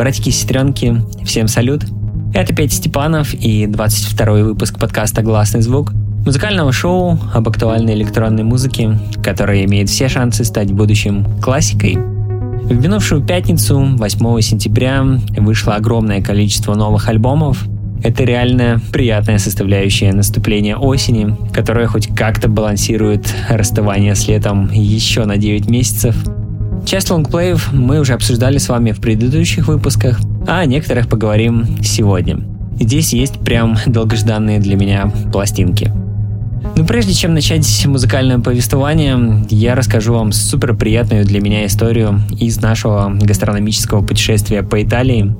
Братики и сестренки, всем салют. Это Петя Степанов и 22 выпуск подкаста «Гласный звук», музыкального шоу об актуальной электронной музыке, которая имеет все шансы стать будущим классикой. В минувшую пятницу, 8 сентября, вышло огромное количество новых альбомов. Это реально приятная составляющая наступления осени, которая хоть как-то балансирует расставание с летом еще на 9 месяцев – Часть лонгплеев мы уже обсуждали с вами в предыдущих выпусках, а о некоторых поговорим сегодня. Здесь есть прям долгожданные для меня пластинки. Но прежде чем начать музыкальное повествование, я расскажу вам супер приятную для меня историю из нашего гастрономического путешествия по Италии.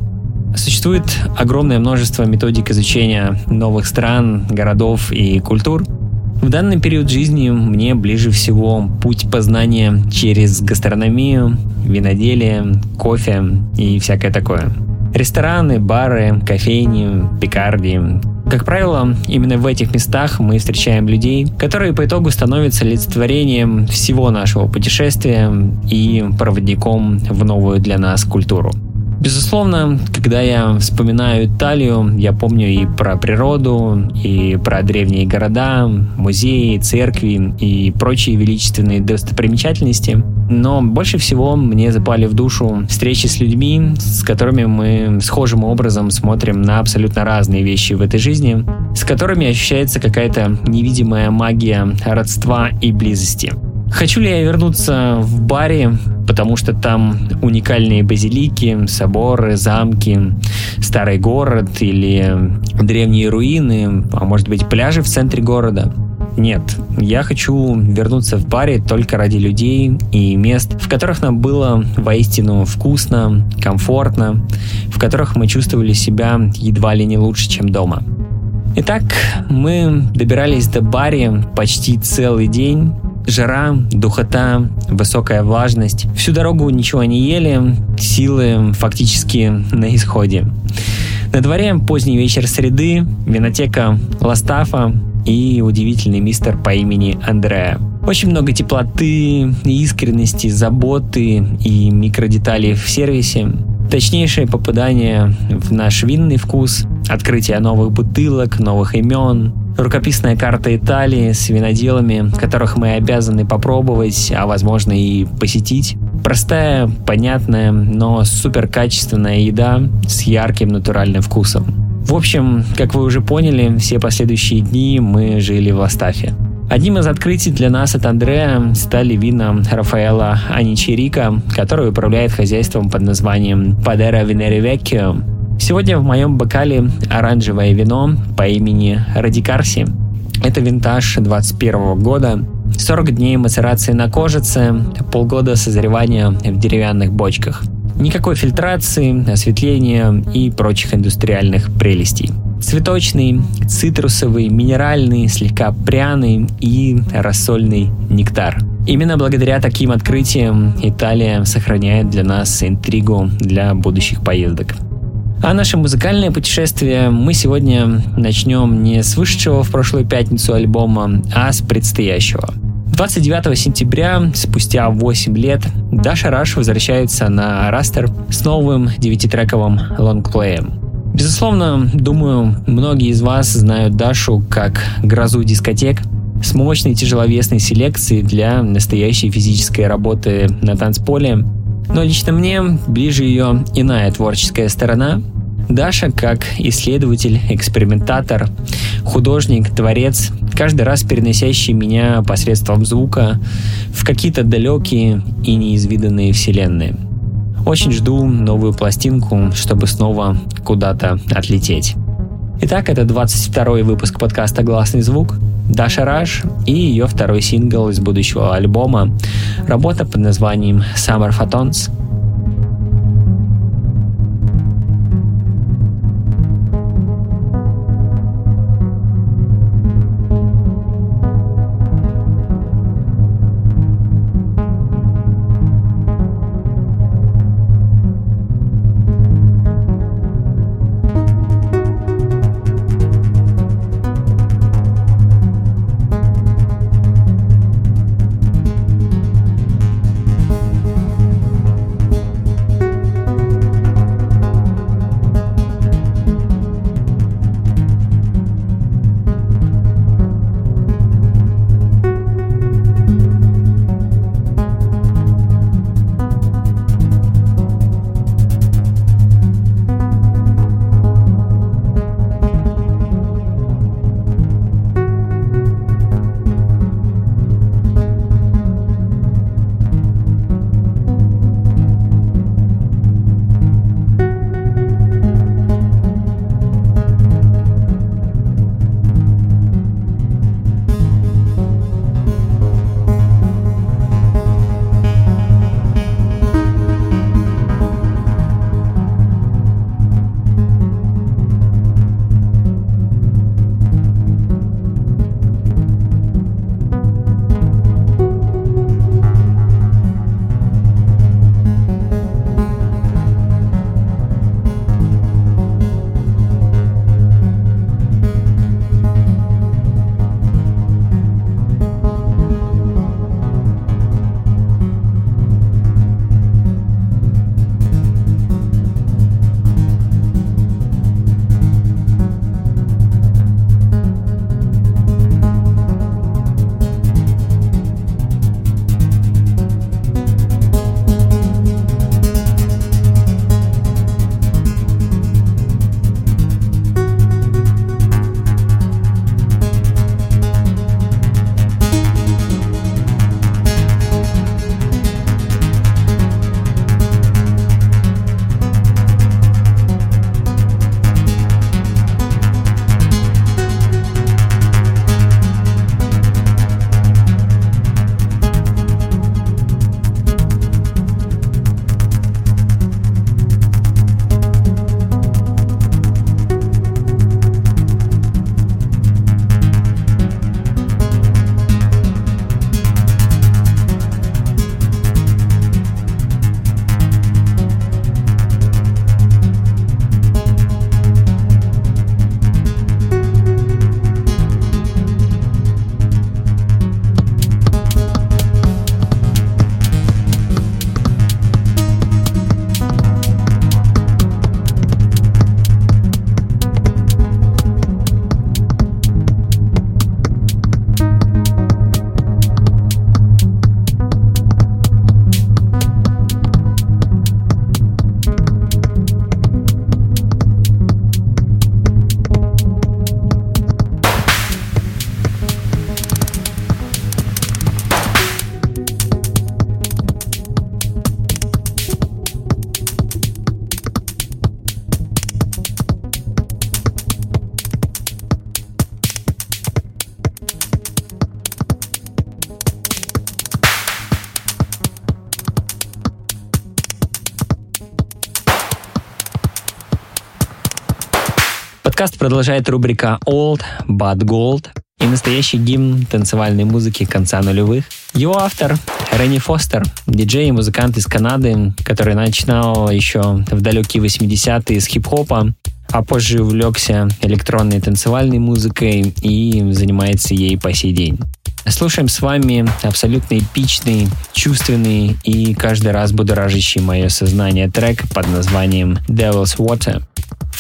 Существует огромное множество методик изучения новых стран, городов и культур – в данный период жизни мне ближе всего путь познания через гастрономию, виноделие, кофе и всякое такое. Рестораны, бары, кофейни, пекарни. Как правило, именно в этих местах мы встречаем людей, которые по итогу становятся олицетворением всего нашего путешествия и проводником в новую для нас культуру. Безусловно, когда я вспоминаю Италию, я помню и про природу, и про древние города, музеи, церкви и прочие величественные достопримечательности. Но больше всего мне запали в душу встречи с людьми, с которыми мы схожим образом смотрим на абсолютно разные вещи в этой жизни, с которыми ощущается какая-то невидимая магия родства и близости. Хочу ли я вернуться в баре, потому что там уникальные базилики, соборы, замки, старый город или древние руины, а может быть пляжи в центре города? Нет, я хочу вернуться в баре только ради людей и мест, в которых нам было воистину вкусно, комфортно, в которых мы чувствовали себя едва ли не лучше, чем дома. Итак, мы добирались до бари почти целый день, Жара, духота, высокая влажность. Всю дорогу ничего не ели, силы фактически на исходе. На дворе поздний вечер среды, винотека Ластафа и удивительный мистер по имени Андреа. Очень много теплоты, искренности, заботы и микродеталей в сервисе. Точнейшее попадание в наш винный вкус, открытие новых бутылок, новых имен, рукописная карта Италии с виноделами, которых мы обязаны попробовать, а возможно и посетить. Простая, понятная, но супер качественная еда с ярким натуральным вкусом. В общем, как вы уже поняли, все последующие дни мы жили в Ластафе. Одним из открытий для нас от Андрея стали вина Рафаэла Аничерика, который управляет хозяйством под названием Падера Венери Сегодня в моем бокале оранжевое вино по имени Радикарси. Это винтаж 21 года. 40 дней мацерации на кожице, полгода созревания в деревянных бочках. Никакой фильтрации, осветления и прочих индустриальных прелестей. Цветочный, цитрусовый, минеральный, слегка пряный и рассольный нектар. Именно благодаря таким открытиям Италия сохраняет для нас интригу для будущих поездок. А наше музыкальное путешествие мы сегодня начнем не с вышедшего в прошлую пятницу альбома, а с предстоящего. 29 сентября, спустя 8 лет, Даша Раш возвращается на Растер с новым девятитрековым лонгплеем. Безусловно, думаю, многие из вас знают Дашу как грозу дискотек, с мощной тяжеловесной селекцией для настоящей физической работы на танцполе – но лично мне ближе ее иная творческая сторона. Даша, как исследователь, экспериментатор, художник, творец, каждый раз переносящий меня посредством звука в какие-то далекие и неизвиданные вселенные. Очень жду новую пластинку, чтобы снова куда-то отлететь. Итак, это 22 выпуск подкаста «Гласный звук». Даша Раш и ее второй сингл из будущего альбома. Работа под названием Summer Photons – продолжает рубрика Old But Gold и настоящий гимн танцевальной музыки конца нулевых. Его автор Ренни Фостер, диджей и музыкант из Канады, который начинал еще в далекие 80-е с хип-хопа, а позже увлекся электронной танцевальной музыкой и занимается ей по сей день. Слушаем с вами абсолютно эпичный, чувственный и каждый раз будоражащий мое сознание трек под названием Devil's Water.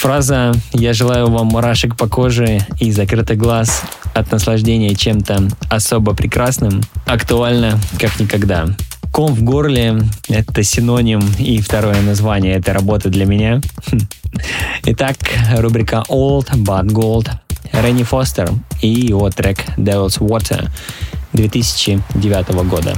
Фраза «Я желаю вам мурашек по коже и закрытый глаз от наслаждения чем-то особо прекрасным» актуальна как никогда. Ком в горле — это синоним и второе название этой работы для меня. Итак, рубрика Old But Gold Ренни Фостер и его трек Devil's Water 2009 года.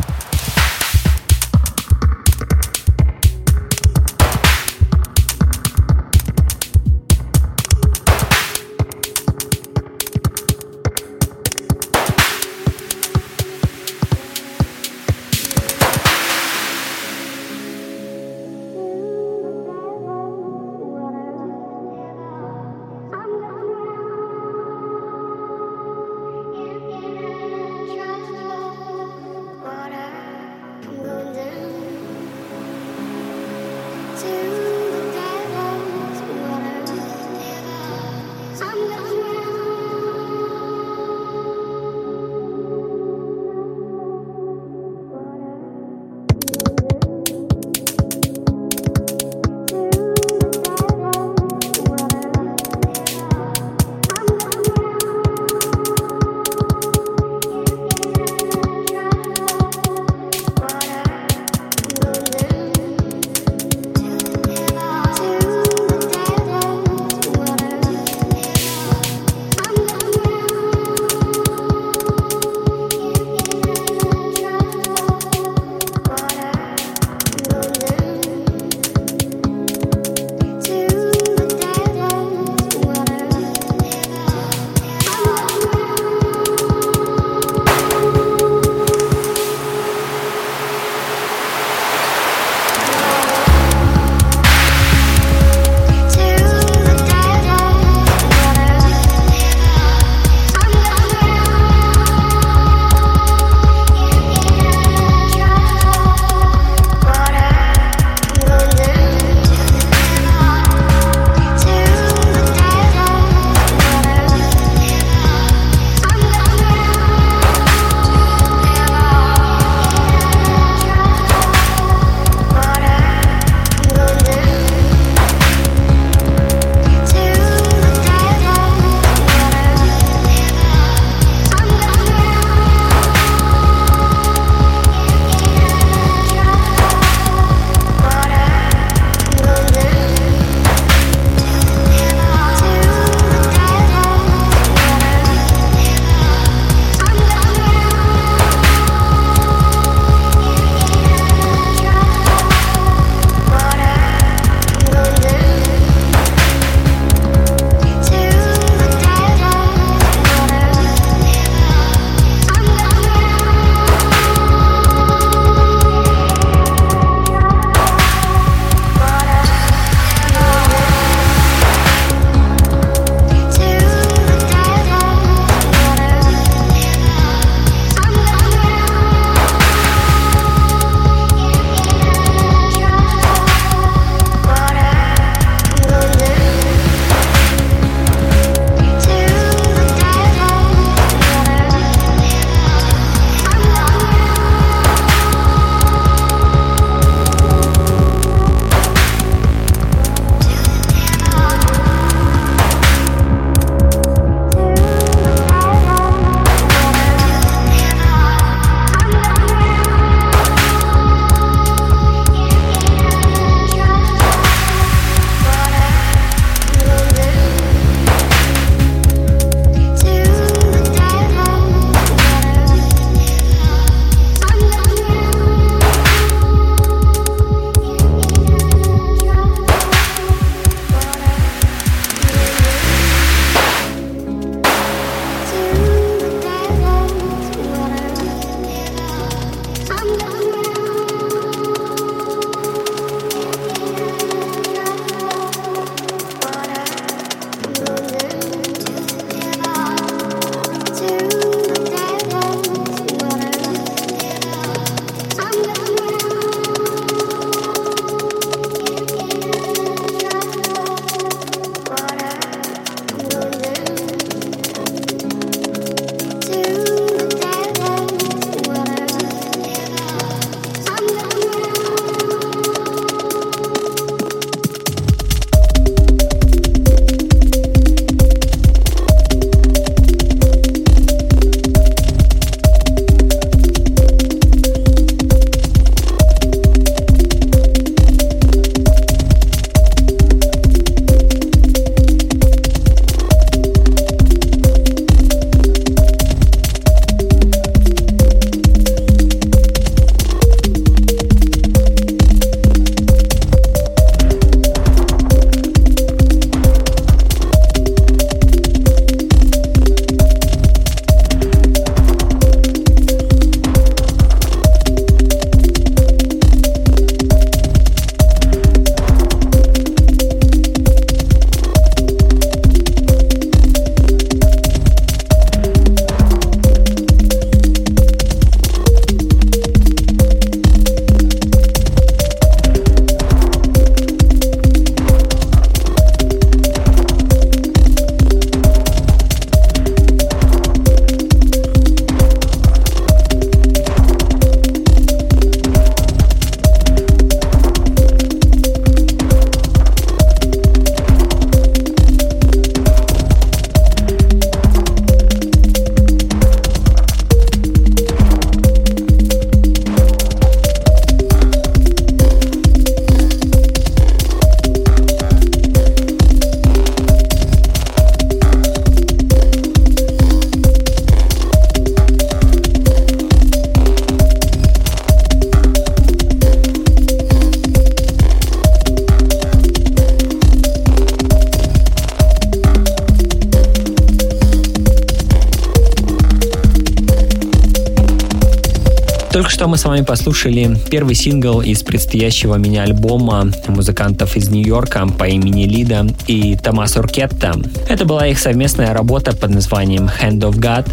Вами послушали первый сингл из предстоящего меня альбома музыкантов из Нью-Йорка по имени Лида и Томас Уркетта. Это была их совместная работа под названием Hand of God.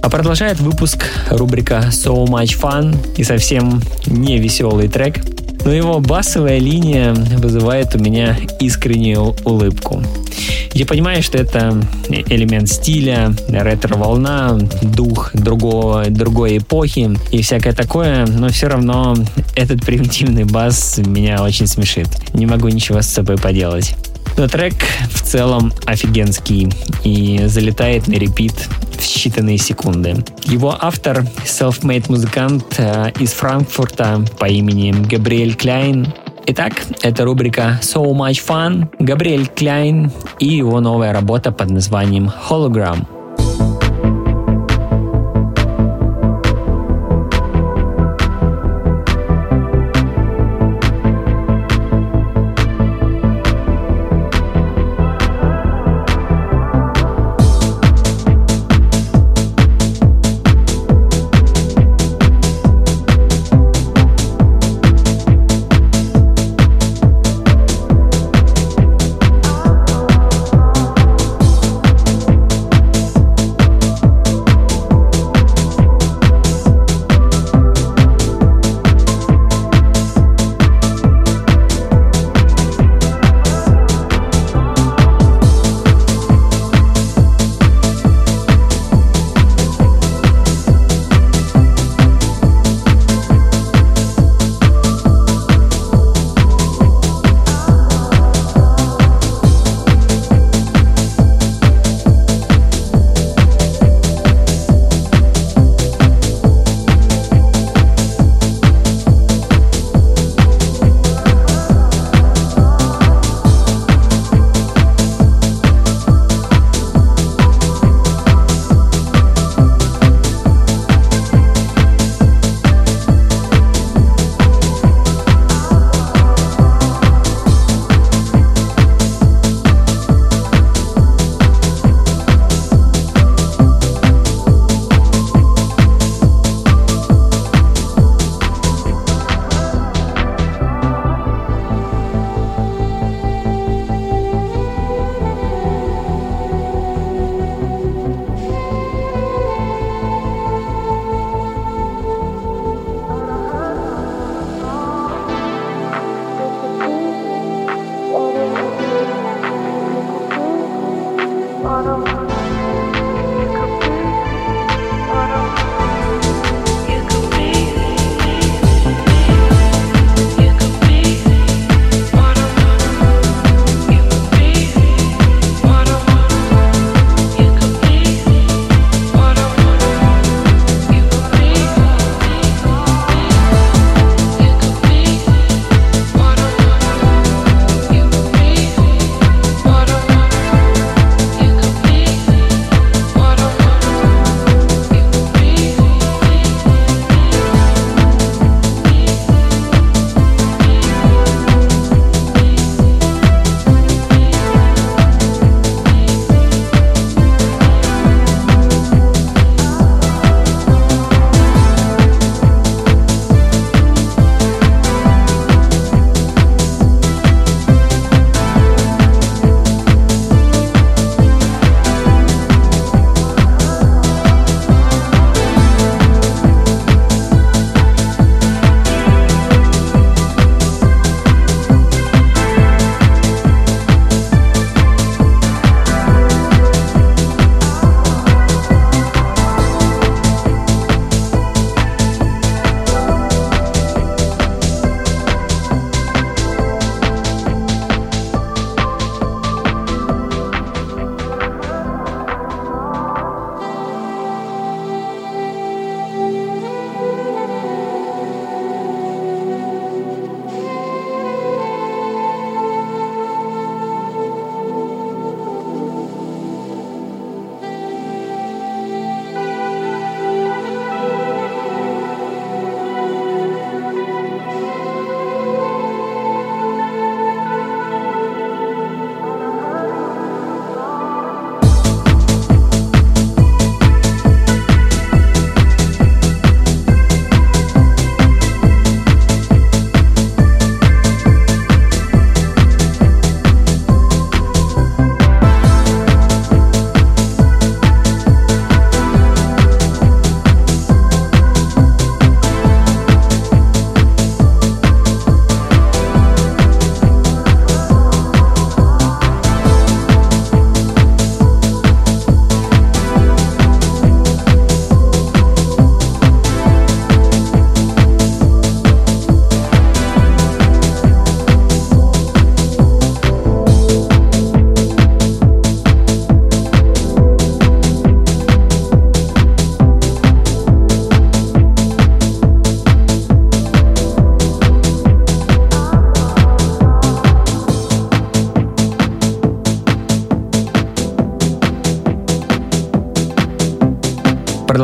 А продолжает выпуск рубрика So Much Fun и совсем не веселый трек – но его басовая линия вызывает у меня искреннюю улыбку. Я понимаю, что это элемент стиля, ретро-волна, дух другого, другой эпохи и всякое такое, но все равно этот примитивный бас меня очень смешит. Не могу ничего с собой поделать. Но трек в целом офигенский и залетает на репит в считанные секунды. Его автор — self-made музыкант э, из Франкфурта по имени Габриэль Кляйн. Итак, это рубрика So Much Fun, Габриэль Кляйн и его новая работа под названием Hologram.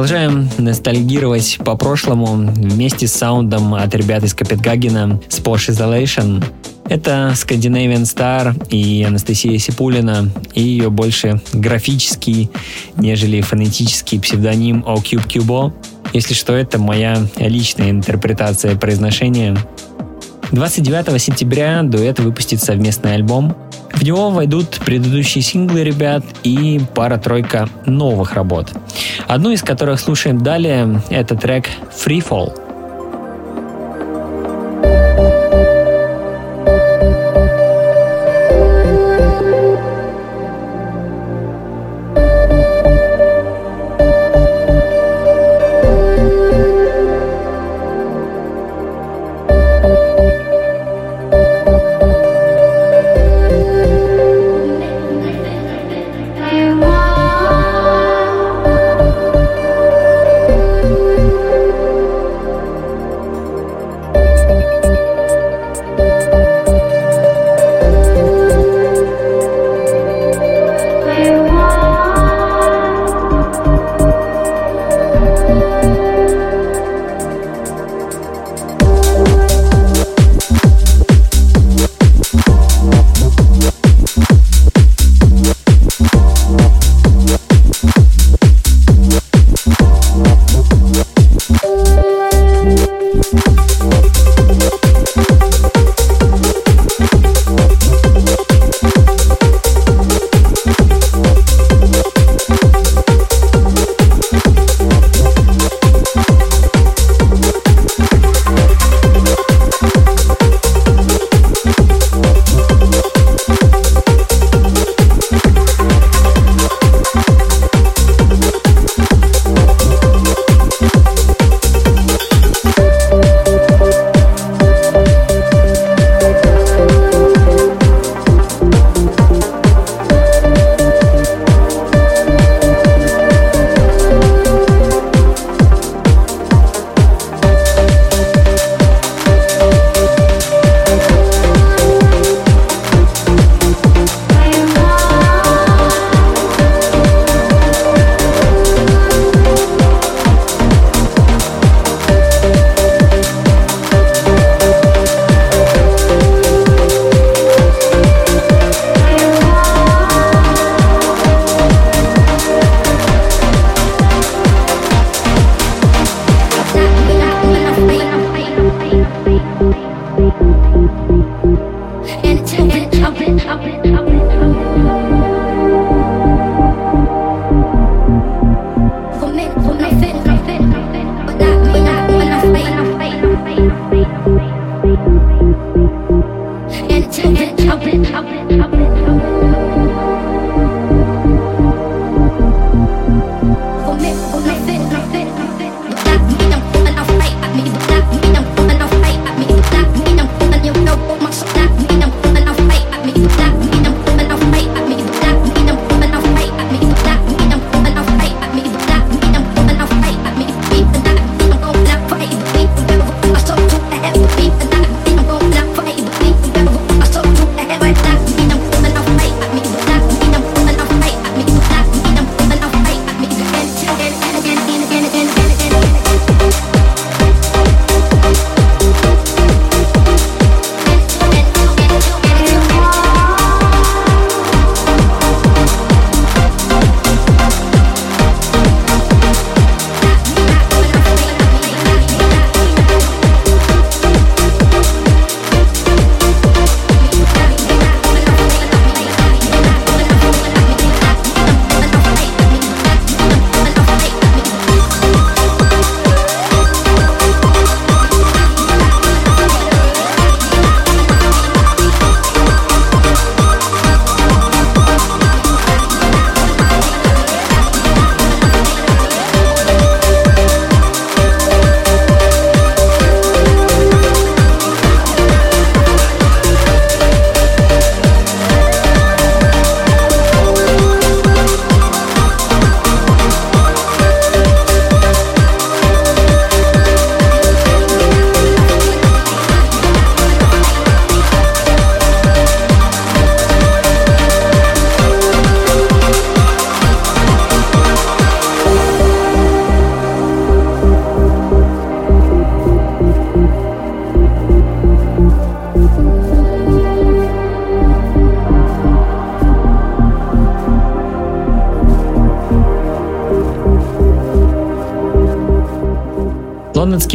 Продолжаем ностальгировать по прошлому вместе с саундом от ребят из Копенгагена Sposh Isolation. Это Scandinavian Star и Анастасия Сипулина, и ее больше графический, нежели фонетический псевдоним Ocube Cubo. Если что, это моя личная интерпретация произношения. 29 сентября дуэт выпустит совместный альбом. В него войдут предыдущие синглы ребят и пара-тройка новых работ. Одну из которых слушаем далее, это трек Free Fall.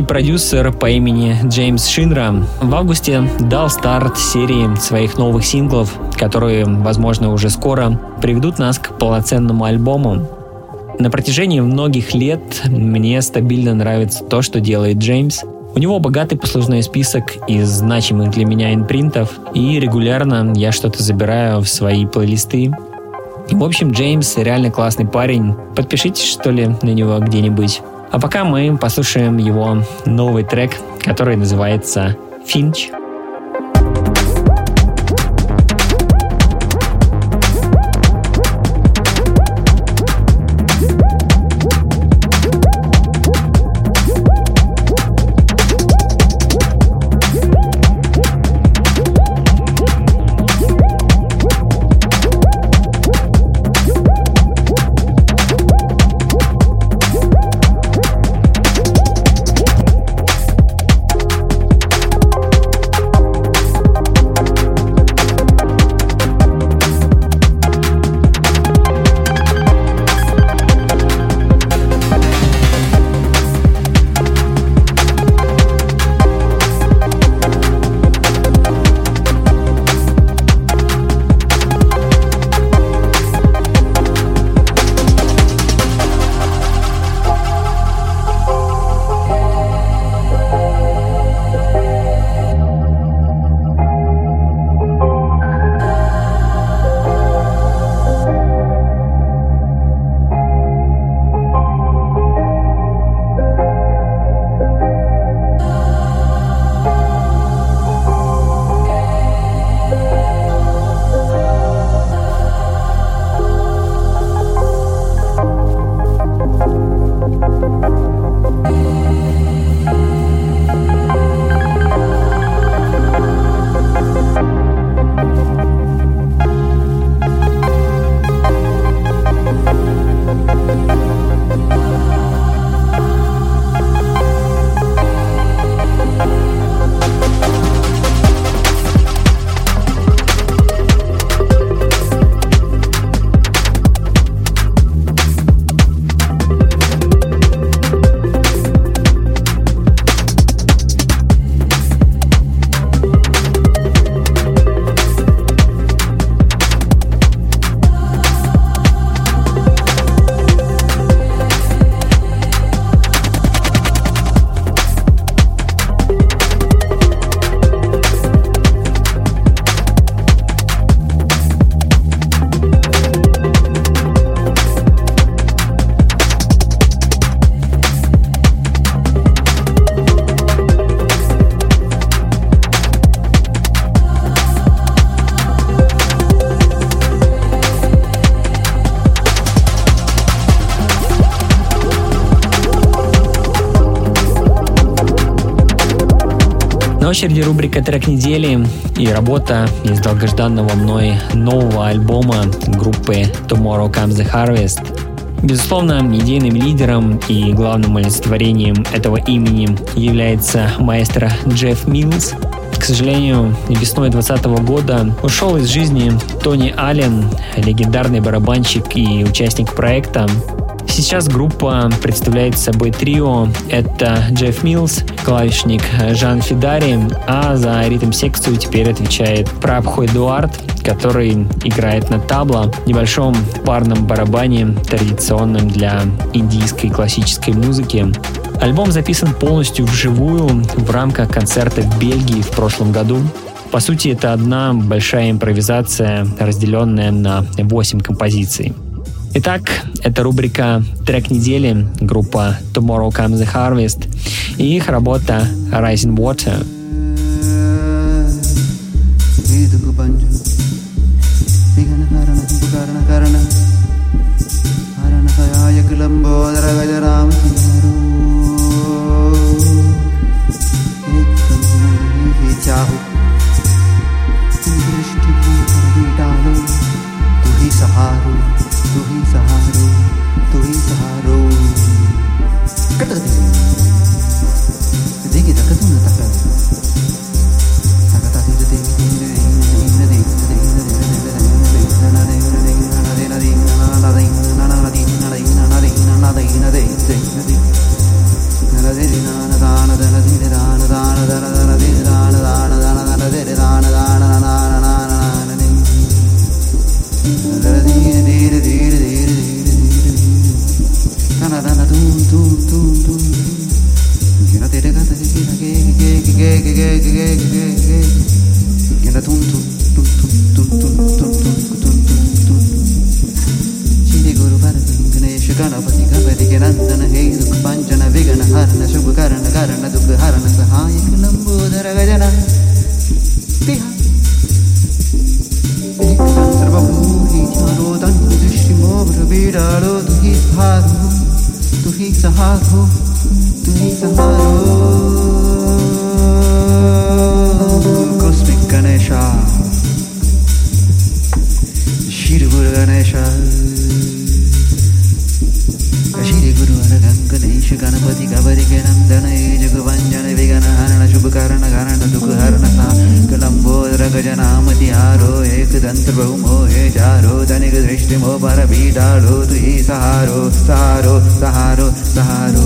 Лондонский продюсер по имени Джеймс Шинра в августе дал старт серии своих новых синглов, которые, возможно, уже скоро приведут нас к полноценному альбому. На протяжении многих лет мне стабильно нравится то, что делает Джеймс. У него богатый послужной список из значимых для меня инпринтов, и регулярно я что-то забираю в свои плейлисты. В общем, Джеймс реально классный парень. Подпишитесь, что ли, на него где-нибудь. А пока мы послушаем его новый трек, который называется «Финч». Очереди рубрика «Трек недели» и работа из долгожданного мной нового альбома группы Tomorrow Comes the Harvest. Безусловно, идейным лидером и главным олицетворением этого имени является маэстро Джефф Милс. К сожалению, весной 2020 года ушел из жизни Тони Аллен, легендарный барабанщик и участник проекта, Сейчас группа представляет собой трио. Это Джефф Милс, клавишник Жан Фидари, а за ритм-секцию теперь отвечает Прабху Эдуард, который играет на табло, небольшом парном барабане, традиционном для индийской классической музыки. Альбом записан полностью вживую в рамках концерта в Бельгии в прошлом году. По сути, это одна большая импровизация, разделенная на 8 композиций. Итак, это рубрика «Трек недели», группа Tomorrow Comes the Harvest и их работа Rising Water. Ganpati गणपति के नंदन हे सुख पंचन विघन हरण, शुभ करण करण, दुख हरण सहायक नंबोधर गजन। सर्वभूहिरोदीडालो तु हि भारो तु सहारो तु सहारो कॉस्मिक गणेशा। शिरगुर गणेशा। रण शुभकर्णम्बो रगजनामतिहारो एकदन्त्रभौमो हेरो धनिक हि सहारो सहारो सहारो सहारो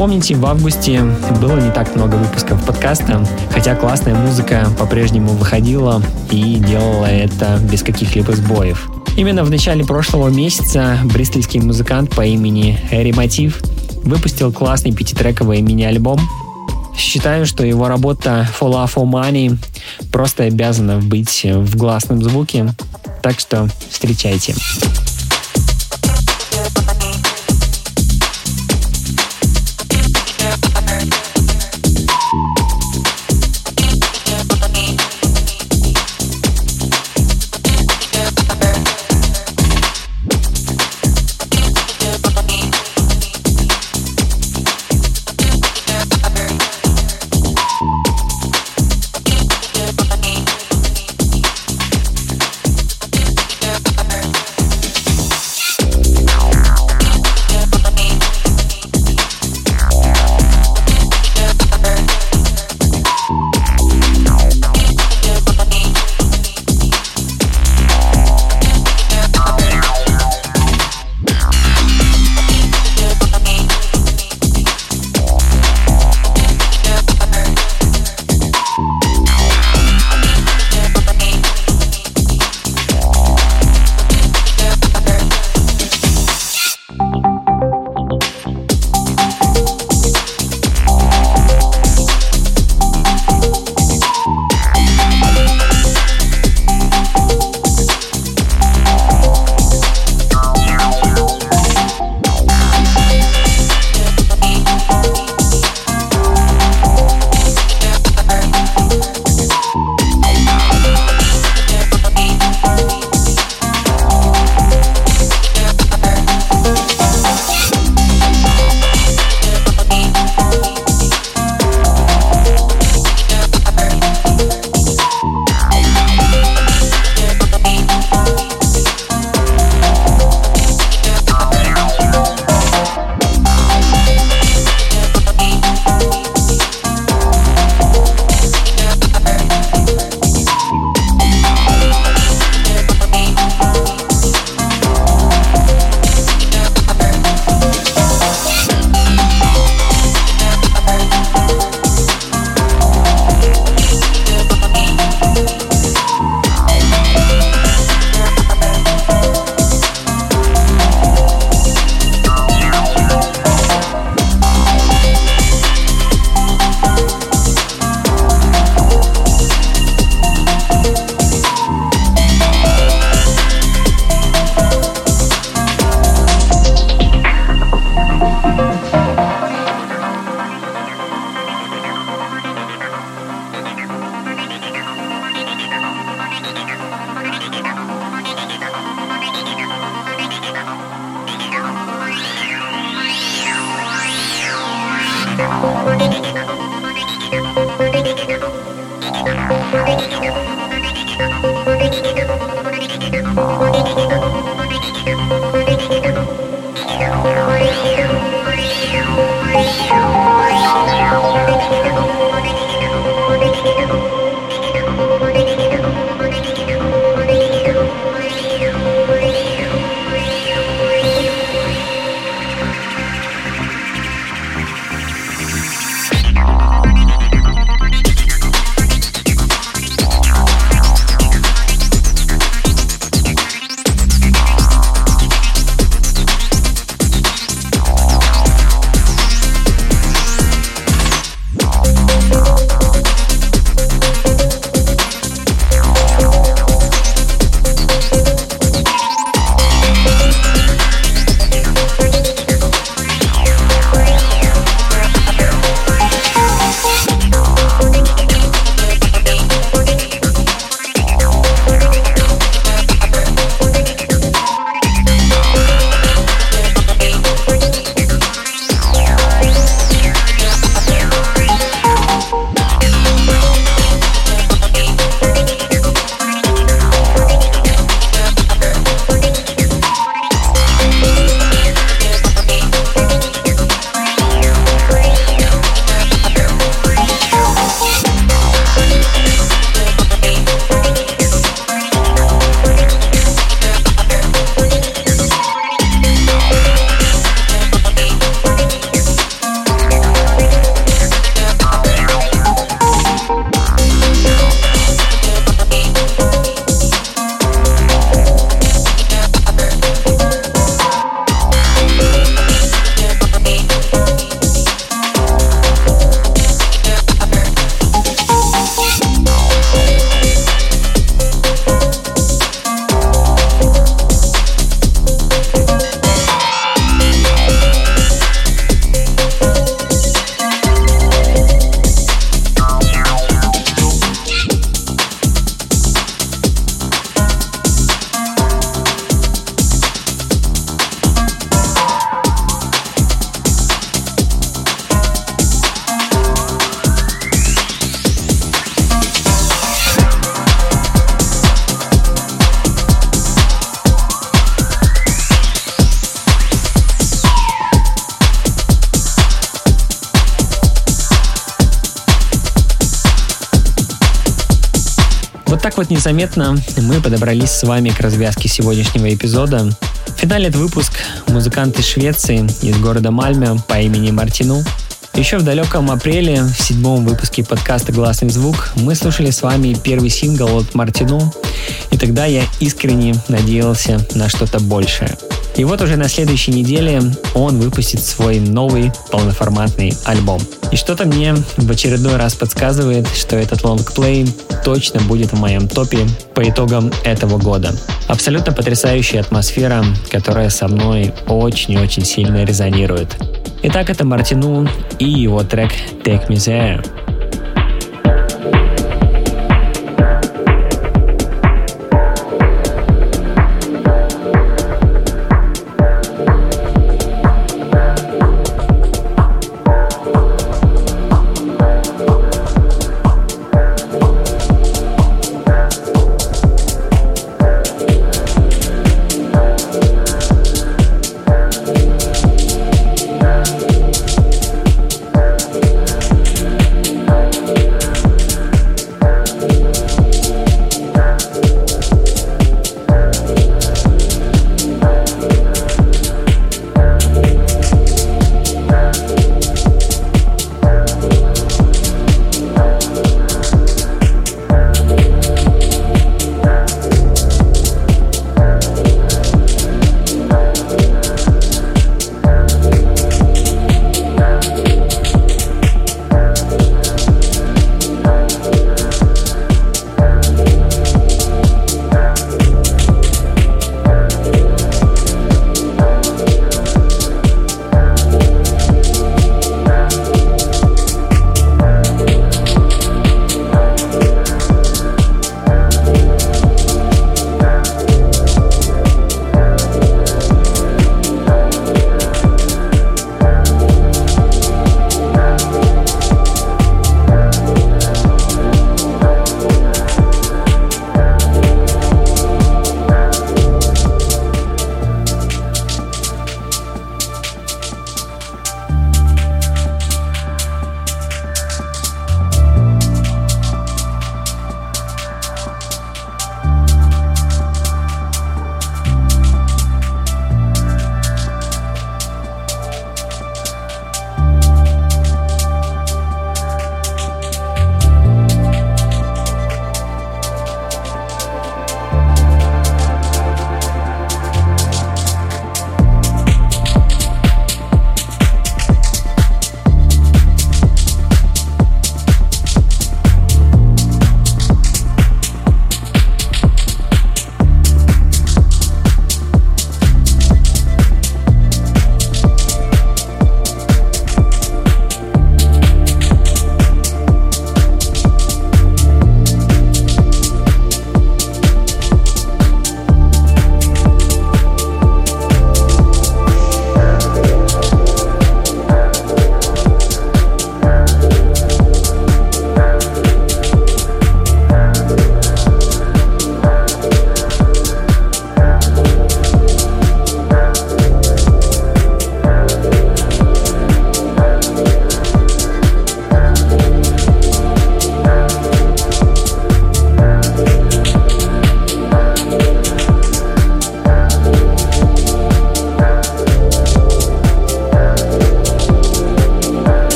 помните, в августе было не так много выпусков подкаста, хотя классная музыка по-прежнему выходила и делала это без каких-либо сбоев. Именно в начале прошлого месяца бристольский музыкант по имени Эри Мотив выпустил классный пятитрековый мини-альбом. Считаю, что его работа For Love for Money просто обязана быть в гласном звуке, так что встречайте. Вот вот незаметно мы подобрались с вами к развязке сегодняшнего эпизода. Финалит выпуск музыкант из Швеции, из города Мальме по имени Мартину. Еще в далеком апреле, в седьмом выпуске подкаста «Гласный звук», мы слушали с вами первый сингл от Мартину, и тогда я искренне надеялся на что-то большее. И вот уже на следующей неделе он выпустит свой новый полноформатный альбом. И что-то мне в очередной раз подсказывает, что этот лонгплей точно будет в моем топе по итогам этого года. Абсолютно потрясающая атмосфера, которая со мной очень-очень сильно резонирует. Итак, это Мартину и его трек Take Me There.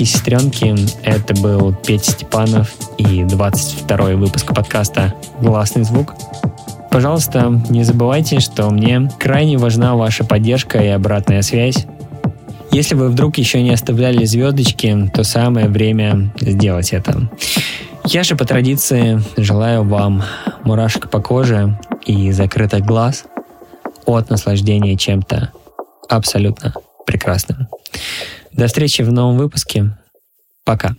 Братики и сестренки, это был Петя Степанов и 22 выпуск подкаста «Гласный звук». Пожалуйста, не забывайте, что мне крайне важна ваша поддержка и обратная связь. Если вы вдруг еще не оставляли звездочки, то самое время сделать это. Я же по традиции желаю вам мурашек по коже и закрытых глаз от наслаждения чем-то абсолютно прекрасным. До встречи в новом выпуске. Пока.